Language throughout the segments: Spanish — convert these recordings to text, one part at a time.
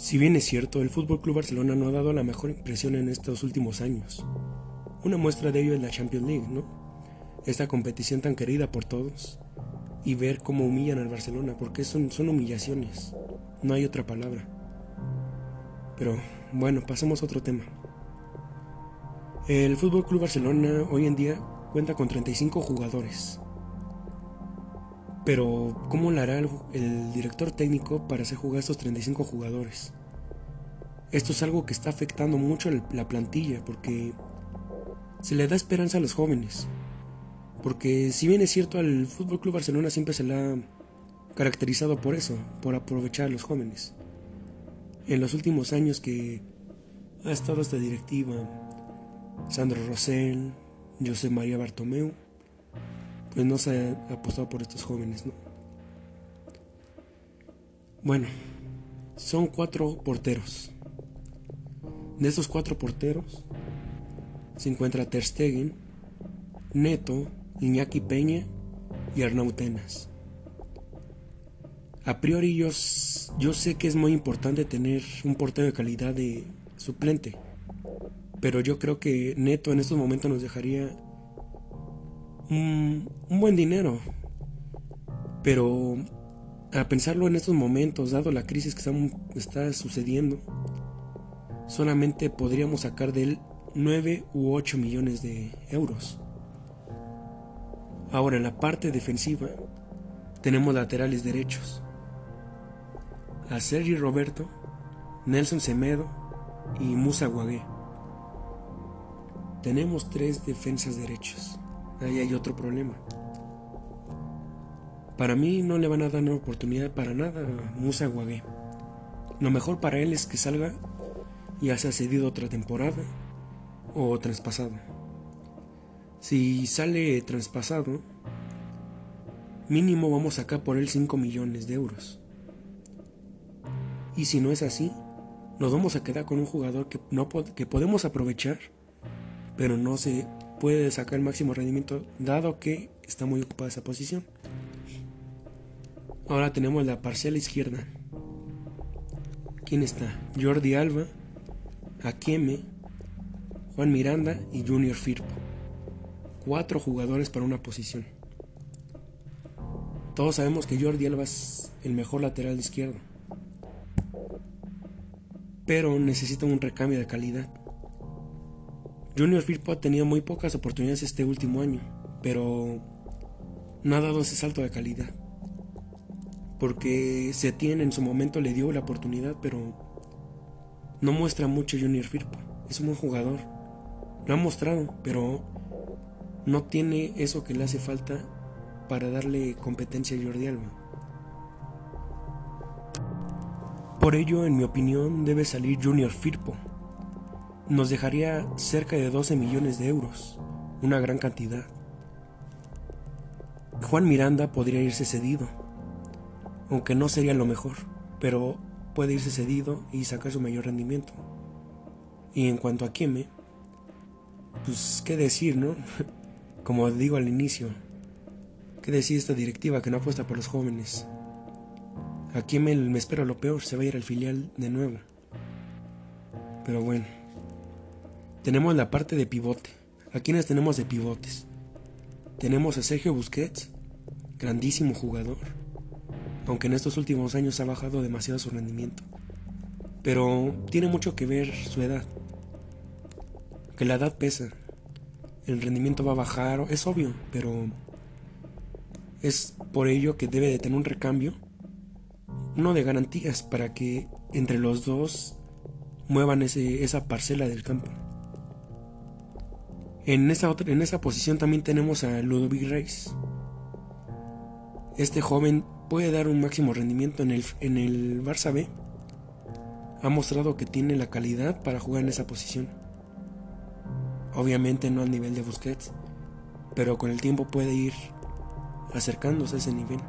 Si bien es cierto, el Fútbol Club Barcelona no ha dado la mejor impresión en estos últimos años. Una muestra de ello es la Champions League, ¿no? Esta competición tan querida por todos. Y ver cómo humillan al Barcelona, porque son, son humillaciones. No hay otra palabra. Pero bueno, pasemos a otro tema. El Fútbol Club Barcelona hoy en día cuenta con 35 jugadores. Pero, ¿cómo lo hará el, director técnico para hacer jugar a estos 35 jugadores? Esto es algo que está afectando mucho la plantilla porque se le da esperanza a los jóvenes. Porque si bien es cierto, al Fútbol Club Barcelona siempre se le ha caracterizado por eso, por aprovechar a los jóvenes. En los últimos años que ha estado esta directiva, Sandro Rosell, José María Bartomeu, pues no se ha apostado por estos jóvenes, ¿no? Bueno, son cuatro porteros. De estos cuatro porteros se encuentra Ter Stegen, Neto, Iñaki Peña y Arnautenas. A priori yo, yo sé que es muy importante tener un portero de calidad de suplente, pero yo creo que Neto en estos momentos nos dejaría un, buen dinero. Pero a pensarlo en estos momentos, dado la crisis que está, sucediendo, solamente podríamos sacar de él 9 u 8 millones de euros. Ahora, en la parte defensiva, tenemos laterales derechos. A Sergi Roberto, Nelson Semedo y Musa Guagué. Tenemos tres defensas derechos ahí hay otro problema. Para mí no le van a dar una oportunidad para nada a Musa Guagué. Lo mejor para él es que salga y haya cedido otra temporada o traspasado. Si sale traspasado, mínimo vamos a sacar por él 5 millones de euros. Y si no es así, nos vamos a quedar con un jugador que, no, que podemos aprovechar, pero no se puede sacar el máximo rendimiento dado que está muy ocupada esa posición. Ahora tenemos la parcela izquierda. ¿Quién está? Jordi Alba, Akieme, Juan Miranda y Junior Firpo. Cuatro jugadores para una posición. Todos sabemos que Jordi Alba es el mejor lateral izquierdo. Pero necesita un recambio de calidad. Junior Firpo ha tenido muy pocas oportunidades este último año, pero no ha dado ese salto de calidad. Porque Setien en su momento le dio la oportunidad, pero no muestra mucho Junior Firpo. Es un buen jugador. Lo ha mostrado, pero no tiene eso que le hace falta para darle competencia a Jordi Alba. Por ello, en mi opinión, debe salir Junior Firpo nos dejaría cerca de 12 millones de euros, una gran cantidad. Juan Miranda podría irse cedido, aunque no sería lo mejor, pero puede irse cedido y sacar su mayor rendimiento. Y en cuanto a Kieme, pues qué decir, ¿no? Como digo al inicio, qué decir esta directiva que no apuesta por los jóvenes. A Kieme me espera lo peor, se va a ir al filial de nuevo. Pero bueno. Tenemos la parte de pivote. ¿A quiénes tenemos de pivotes? Tenemos a Sergio Busquets, grandísimo jugador, aunque en estos últimos años ha bajado demasiado su rendimiento. Pero tiene mucho que ver su edad. Que la edad pesa. El rendimiento va a bajar, es obvio, pero es por ello que debe de tener un recambio, uno de garantías para que entre los dos muevan ese, esa parcela del campo. En esa, en esa posición también tenemos a Ludovic Reis. Este joven puede dar un máximo rendimiento en el, en el Barça B. Ha mostrado que tiene la calidad para jugar en esa posición. Obviamente no al nivel de Busquets, pero con el tiempo puede ir acercándose a ese nivel.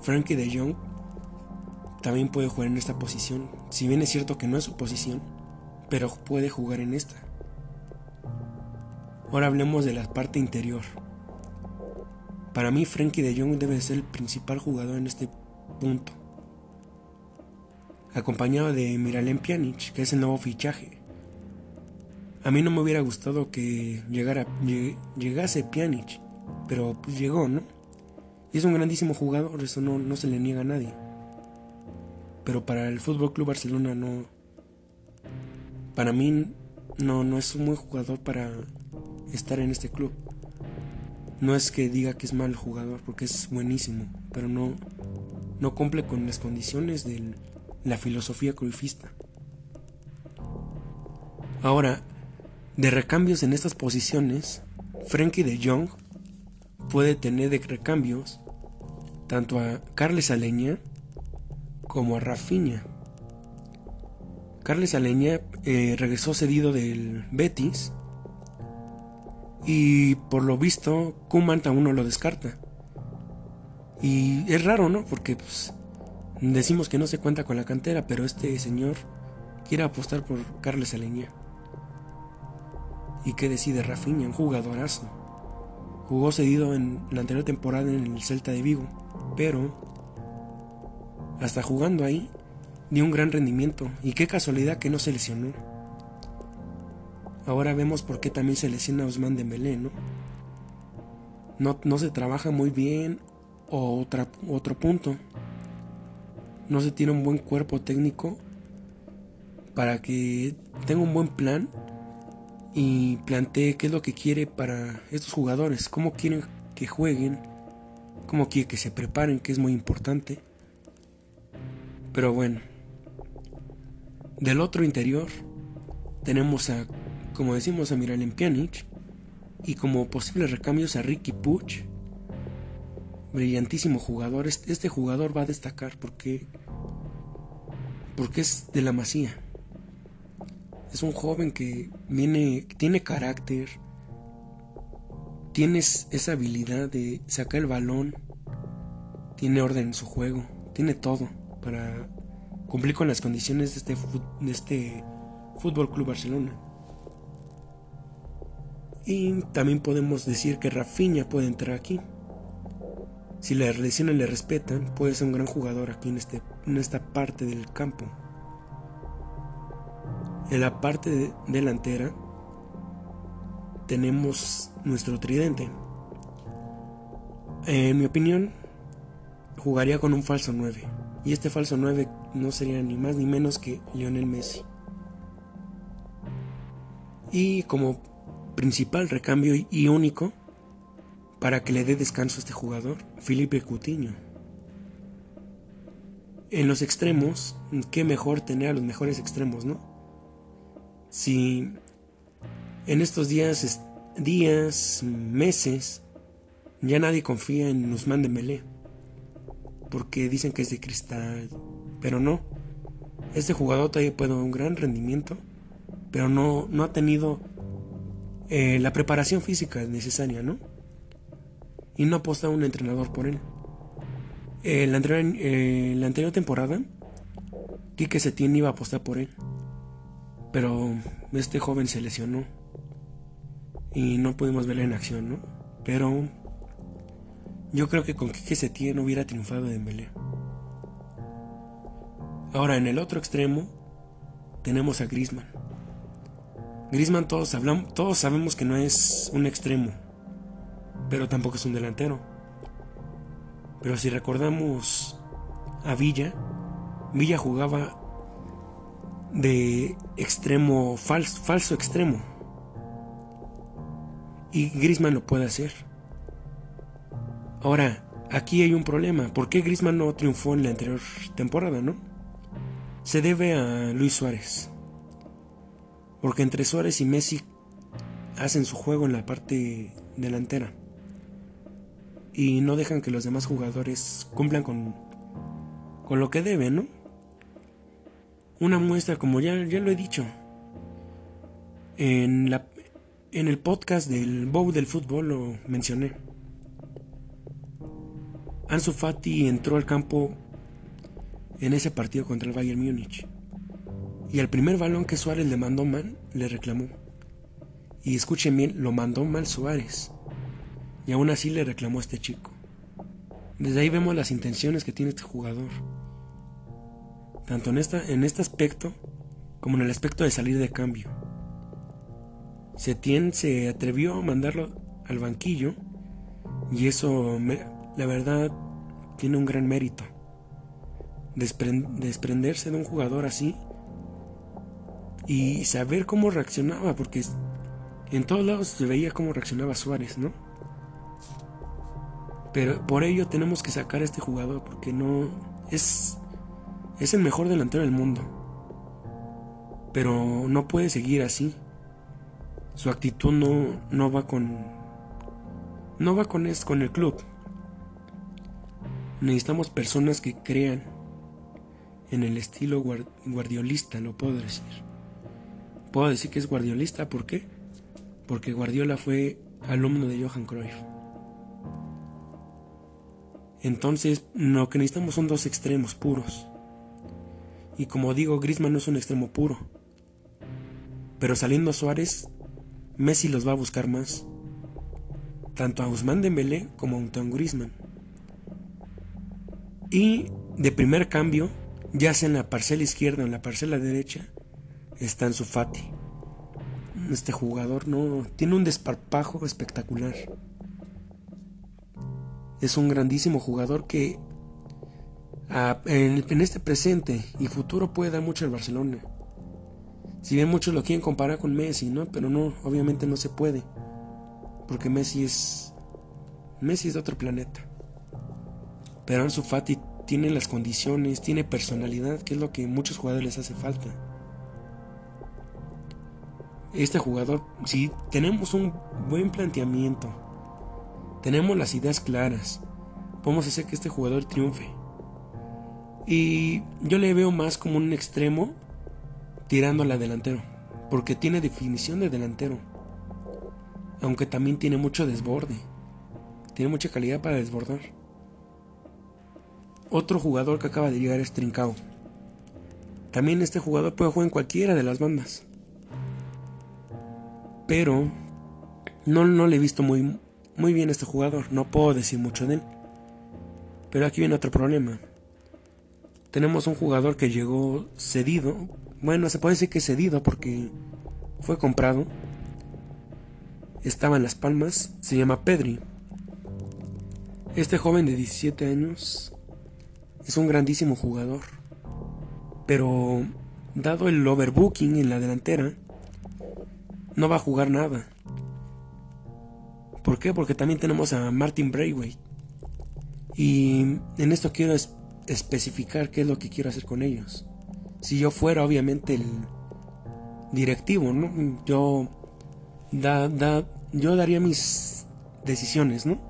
Frankie de Jong también puede jugar en esta posición, si bien es cierto que no es su posición, pero puede jugar en esta. Ahora hablemos de la parte interior. Para mí Frankie de Jong debe ser el principal jugador en este punto. acompañado de Miralem Pjanic, que es el nuevo fichaje. A mí no me hubiera gustado que llegara, llegase Pjanic, pero pues llegó, ¿no? Y es un grandísimo jugador, eso no, no se le niega a nadie. Pero para el Fútbol Club Barcelona no. Para mí no, no es un buen jugador para estar en este club. No es que diga que es mal jugador, porque es buenísimo, pero no, no cumple con las condiciones de la filosofía cruifista. Ahora, de recambios en estas posiciones, Frankie de Jong puede tener de recambios tanto a Carles Aleña como a Rafinha. Carles Aleña eh, regresó cedido del Betis y por lo visto Kuman aún no lo descarta. Y es raro, ¿no? Porque pues, decimos que no se cuenta con la cantera, pero este señor quiere apostar por Carles Aleña. ¿Y qué decide Rafinha? Un jugadorazo. Jugó cedido en la anterior temporada en el Celta de Vigo, pero hasta jugando ahí dio un gran rendimiento. Y qué casualidad que no se lesionó. Ahora vemos por qué también se lesiona Osman Dembélé, ¿no? ¿no? No se trabaja muy bien o otra, otro punto. No se tiene un buen cuerpo técnico para que tenga un buen plan y plantee qué es lo que quiere para estos jugadores, cómo quieren que jueguen, cómo quiere que se preparen, que es muy importante. Pero bueno, del otro interior tenemos a como decimos a Miralem Pjanic, y como posibles recambios a Ricky Puch, brillantísimo jugador. Este jugador va a destacar porque, porque es de la masía. Es un joven que viene, tiene carácter, tiene esa habilidad de sacar el balón, tiene orden en su juego, tiene todo para cumplir con las condiciones de este, de este Fútbol Club Barcelona. Y también podemos decir que Rafinha puede entrar aquí. Si las lesiones le respetan, puede ser un gran jugador aquí en, este, en esta parte del campo. En la parte delantera tenemos nuestro tridente. En mi opinión, jugaría con un falso 9. Y este falso 9 no sería ni más ni menos que Lionel Messi. Y como principal recambio y único para que le dé descanso a este jugador, Felipe Coutinho. En los extremos, qué mejor tener a los mejores extremos, ¿no? Si en estos días, días, meses, ya nadie confía en Usman Dembélé, porque dicen que es de cristal, pero no. Este jugador todavía puede dar un gran rendimiento, pero no, no ha tenido eh, la preparación física es necesaria, ¿no? Y no aposta un entrenador por él. Eh, la, anterior, eh, la anterior temporada, Quique Setién iba a apostar por él. Pero este joven se lesionó. Y no pudimos verlo en acción, ¿no? Pero yo creo que con Quique Setién hubiera triunfado Dembélé. Ahora en el otro extremo tenemos a Griezmann. Griezmann todos, todos sabemos que no es un extremo, pero tampoco es un delantero. Pero si recordamos a Villa, Villa jugaba de extremo, falso, falso extremo. Y Griezmann lo puede hacer. Ahora, aquí hay un problema. ¿Por qué Griezmann no triunfó en la anterior temporada, no? Se debe a Luis Suárez. Porque entre Suárez y Messi hacen su juego en la parte delantera. Y no dejan que los demás jugadores cumplan con, con lo que deben, ¿no? Una muestra, como ya, ya lo he dicho, en, la, en el podcast del Bow del fútbol lo mencioné. Ansu Fati entró al campo en ese partido contra el Bayern Múnich. Y al primer balón que Suárez le mandó mal, le reclamó. Y escuchen bien, lo mandó mal Suárez. Y aún así le reclamó a este chico. Desde ahí vemos las intenciones que tiene este jugador. tanto en este aspecto como en el aspecto de salir de cambio. Setién se atrevió a mandarlo al banquillo y eso, la verdad, tiene un gran mérito. desprenderse de un jugador así y saber cómo reaccionaba, porque en todos lados se veía cómo reaccionaba Suárez, ¿no? Pero por ello tenemos que sacar a este jugador, porque no es, es el mejor delantero del mundo. Pero no puede seguir así. Su actitud no, no va con. No va con, es, con el club. Necesitamos personas que crean en el estilo guardiolista, lo puedo decir. Puedo decir que es guardiolista, ¿por qué? Porque Guardiola fue alumno de Johan Cruyff. Entonces, lo que necesitamos son dos extremos puros. Y como digo, Griezmann no es un extremo puro. Pero saliendo a Suárez, Messi los va a buscar más. Tanto a Ousmane Dembélé como a Antoine Griezmann. Y de primer cambio, ya sea en la parcela izquierda o en la parcela derecha, está en su Fati. Este jugador no tiene un desparpajo espectacular. Es un grandísimo jugador que en, este presente y futuro puede dar mucho al Barcelona. Si bien muchos lo quieren comparar con Messi, ¿no? Pero no, obviamente no se puede. Porque Messi es. Messi es de otro planeta. Pero Ansu Fati tiene las condiciones, tiene personalidad, que es lo que a muchos jugadores les hace falta. Este jugador, si tenemos un buen planteamiento, tenemos las ideas claras, podemos hacer que este jugador triunfe. Y yo le veo más como un extremo tirando a la delantero, porque tiene definición de delantero, aunque también tiene mucho desborde, tiene mucha calidad para desbordar. Otro jugador que acaba de llegar es Trincao. También este jugador puede jugar en cualquiera de las bandas. Pero no, no le he visto muy, muy bien a este jugador. No puedo decir mucho de él. Pero aquí viene otro problema. Tenemos un jugador que llegó cedido. Bueno, se puede decir que cedido porque fue comprado. Estaba en Las Palmas. Se llama Pedri. Este joven de 17 años es un grandísimo jugador. Pero dado el overbooking en la delantera, no va a jugar nada. ¿Por qué? Porque también tenemos a Martin Braithwaite. Y en esto quiero especificar qué es lo que quiero hacer con ellos. Si yo fuera obviamente el directivo, ¿no? Yo da, da, yo daría mis decisiones, ¿no?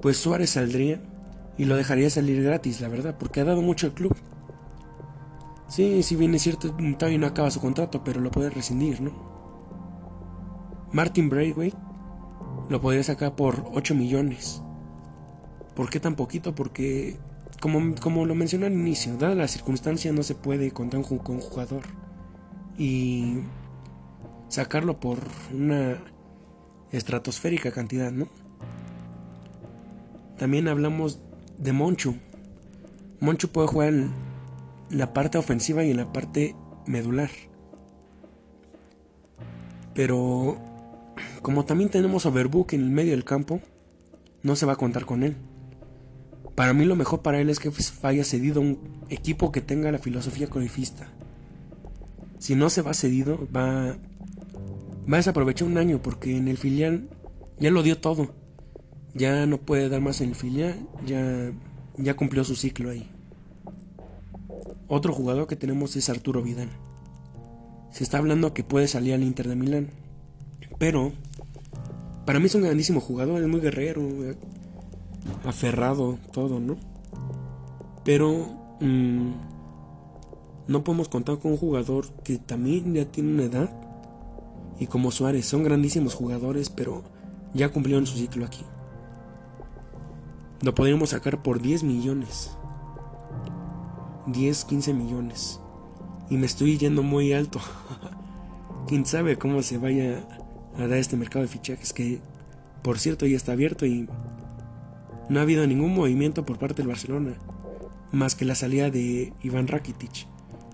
Pues Suárez saldría y lo dejaría salir gratis, la verdad, porque ha dado mucho al club. Sí, si bien es cierto, todavía no acaba su contrato, pero lo puede rescindir, ¿no? Martin Braithwaite lo podría sacar por 8 millones. ¿Por qué tan poquito? Porque, como, como lo mencioné al inicio, dada la circunstancia no se puede contar con un jugador. Y sacarlo por una estratosférica cantidad, ¿no? También hablamos de Moncho. Moncho puede jugar la parte ofensiva y en la parte medular. Pero como también tenemos Overbook en el medio del campo, no se va a contar con él. Para mí lo mejor para él es que vaya cedido a un equipo que tenga la filosofía corifista. Si no se va cedido, va, va a desaprovechar un año porque en el filial ya lo dio todo ya no puede dar más en el filial, ya, ya cumplió su ciclo ahí. Otro jugador que tenemos es Arturo Vidal. Se está hablando que puede salir al Inter de Milán, pero para mí es un grandísimo jugador, es muy guerrero, aferrado, todo, ¿no? Pero mm, no podemos contar con un jugador que también ya tiene una edad y como Suárez, son grandísimos jugadores, pero ya cumplieron su ciclo aquí. Lo podríamos sacar por 10 millones. 10, 15 millones. Y me estoy yendo muy alto. Quién sabe cómo se vaya a dar este mercado de fichajes que, por cierto, ya está abierto y no ha habido ningún movimiento por parte del Barcelona. más que la salida de Iván Rakitic.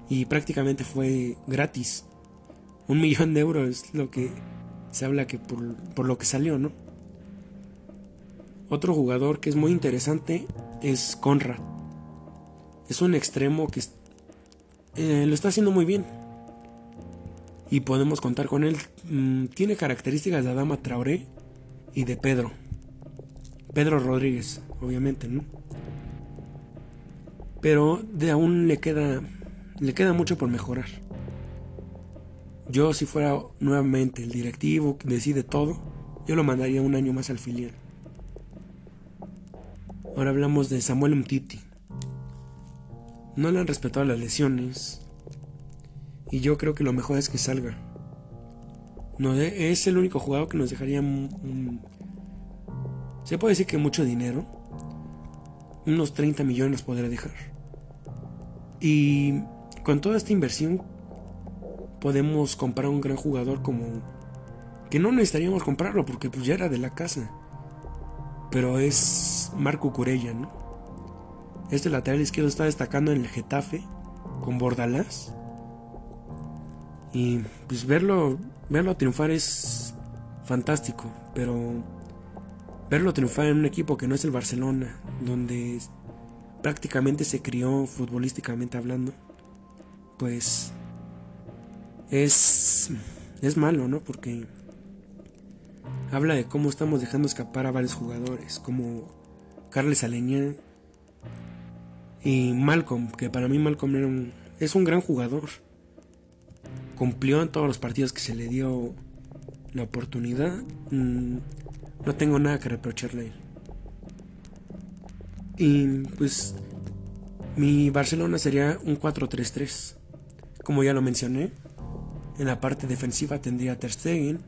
Y prácticamente fue gratis. Un millón de euros es lo que se habla que por, por lo que salió, ¿no? Otro jugador que es muy interesante es Conrad. Es un extremo que eh, lo está haciendo muy bien. Y podemos contar con él. Mm, tiene características de Adama Traoré y de Pedro. Pedro Rodríguez, obviamente, ¿no? Pero de aún le queda le queda mucho por mejorar. Yo si fuera nuevamente el directivo que decide todo, yo lo mandaría un año más al filial. Ahora hablamos de Samuel Umtiti. No le han respetado las lesiones. Y yo creo que lo mejor es que salga. No, es el único jugador que nos dejaría se puede decir que mucho dinero. Unos 30 millones podrá dejar. Y con toda esta inversión podemos comprar un gran jugador como que no necesitaríamos comprarlo porque pues ya era de la casa. Pero es Marco Curella, ¿no? Este lateral izquierdo está destacando en el Getafe con Bordalás. Y pues verlo verlo triunfar es fantástico, pero verlo triunfar en un equipo que no es el Barcelona, donde prácticamente se crió futbolísticamente hablando, pues es es malo, ¿no? Porque habla de cómo estamos dejando escapar a varios jugadores, como Carles Aleñá y Malcolm, que para mí Malcolm es un gran jugador. Cumplió en todos los partidos que se le dio la oportunidad. Mm, no tengo nada que reprocharle. Y pues mi Barcelona sería un 4-3-3. Como ya lo mencioné, en la parte defensiva tendría Ter Stegen,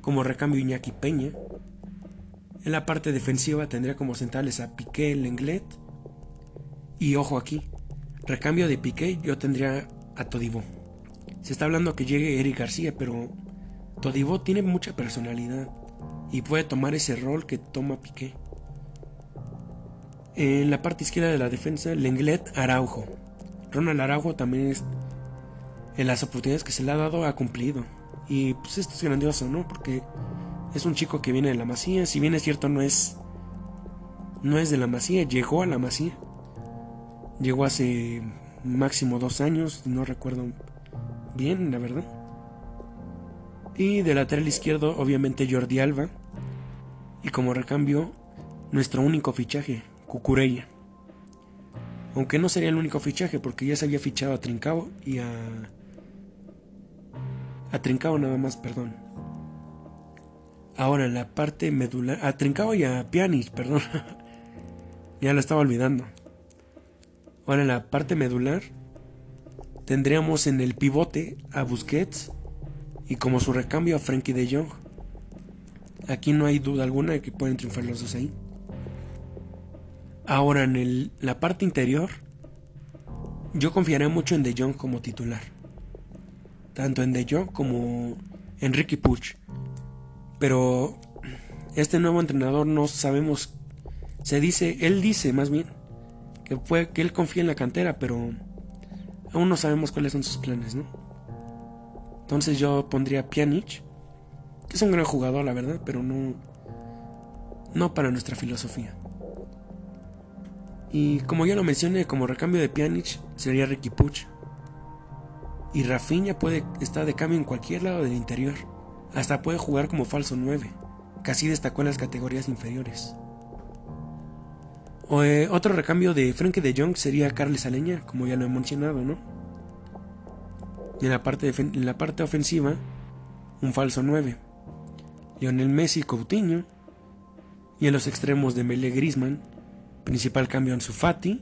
como recambio Iñaki Peña. En la parte defensiva tendría como centrales a Piqué, Lenglet. Y ojo aquí, recambio de Piqué yo tendría a Todibó. Se está hablando que llegue Eric García, pero Todibó tiene mucha personalidad y puede tomar ese rol que toma Piqué. En la parte izquierda de la defensa, Lenglet Araujo. Ronald Araujo también es, en las oportunidades que se le ha dado ha cumplido. Y pues esto es grandioso, ¿no? Porque es un chico que viene de la Masía, si bien es cierto no es no es de la Masía, llegó a la Masía. Llegó hace máximo dos años, no recuerdo bien, la verdad. Y de lateral izquierdo, obviamente Jordi Alba. Y como recambio, nuestro único fichaje, Cucurella. Aunque no sería el único fichaje, porque ya se había fichado a Trincao y a. A Trincao nada más, perdón. Ahora en la parte medular. A Trincao y a Pianis, perdón. ya lo estaba olvidando. Ahora en la parte medular. Tendríamos en el pivote a Busquets y como su recambio a Frankie de Jong. Aquí no hay duda alguna de que pueden triunfar los dos ahí. Ahora en el, la parte interior, yo confiaré mucho en De Jong como titular. Tanto en De Jong como en Ricky Puch. Pero este nuevo entrenador no sabemos. Se dice, él dice más bien, que, puede, que él confía en la cantera, pero aún no sabemos cuáles son sus planes, ¿no? Entonces yo pondría Pjanic, que es un gran jugador, la verdad, pero no, no para nuestra filosofía. Y como ya lo mencioné, como recambio de Pjanic sería Ricky Puch. Y Rafinha puede estar de cambio en cualquier lado del interior. Hasta puede jugar como falso 9. Casi destacó en las categorías inferiores. Eh, otro recambio de Frankie de Jong sería Carles Aleña, como ya lo he mencionado, ¿no? En la parte, en la parte ofensiva, un falso 9. Lionel Messi Coutinho. Y en los extremos de Mele Grisman, principal cambio en Sufati.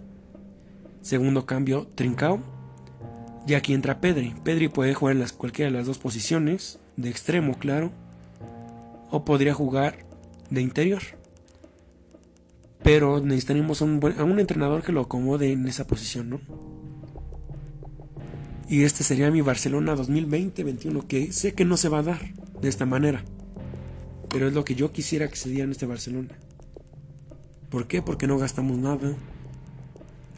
Segundo cambio Trincao. Y aquí entra Pedri. Pedri puede jugar en las, cualquiera de las dos posiciones, de extremo, claro. O podría jugar de interior. Pero necesitaremos un, a un entrenador que lo acomode en esa posición, ¿no? Y este sería mi Barcelona 2020-21, que sé que no se va a dar de esta manera. Pero es lo que yo quisiera que se diera en este Barcelona. ¿Por qué? Porque no gastamos nada.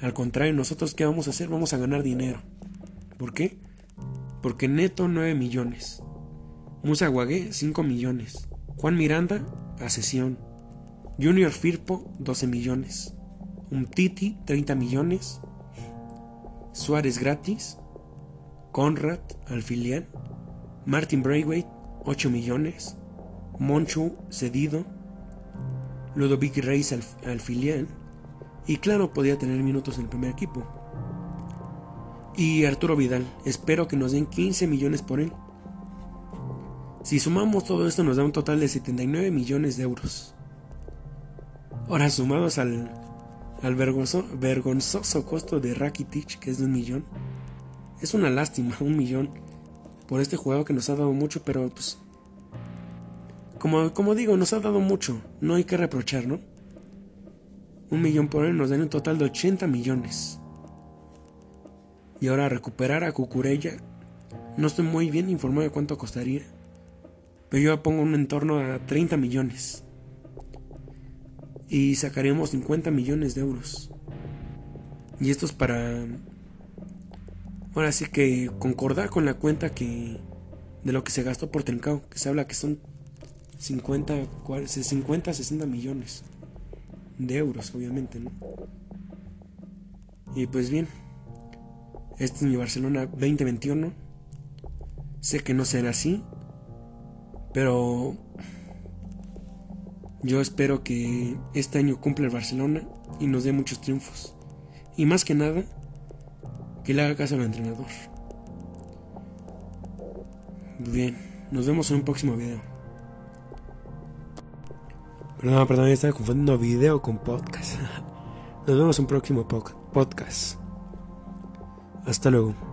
Al contrario, nosotros qué vamos a hacer? Vamos a ganar dinero. ¿Por qué? Porque Neto 9 millones. Musa Guagué 5 millones. Juan Miranda a sesión. Junior Firpo 12 millones. Un Titi 30 millones. Suárez gratis. Conrad al filial. Martin Braithwaite 8 millones. Monchu cedido. Ludovic Reis al, al filial. Y claro, podía tener minutos en el primer equipo. Y Arturo Vidal, espero que nos den 15 millones por él. Si sumamos todo esto nos da un total de 79 millones de euros. Ahora sumados al, al vergonzoso costo de Rakitic, que es de un millón, es una lástima, un millón, por este jugador que nos ha dado mucho, pero pues... Como, como digo, nos ha dado mucho, no hay que reprochar, ¿no? Un millón por él nos da un total de 80 millones. Y ahora recuperar a Cucurella. No estoy muy bien informado de cuánto costaría. Pero yo pongo un entorno a 30 millones. Y sacaríamos 50 millones de euros. Y esto es para... Ahora sí que concordar con la cuenta que... De lo que se gastó por Trincao. Que se habla que son 50, 50 60 millones. De euros, obviamente, ¿no? Y pues bien. Este es mi Barcelona 2021. Sé que no será así, pero yo espero que este año cumpla el Barcelona y nos dé muchos triunfos. Y más que nada, que le haga caso al entrenador. Bien, nos vemos en un próximo video. Perdón, perdón, estaba confundiendo video con podcast. Nos vemos en un próximo podcast. Hasta luego.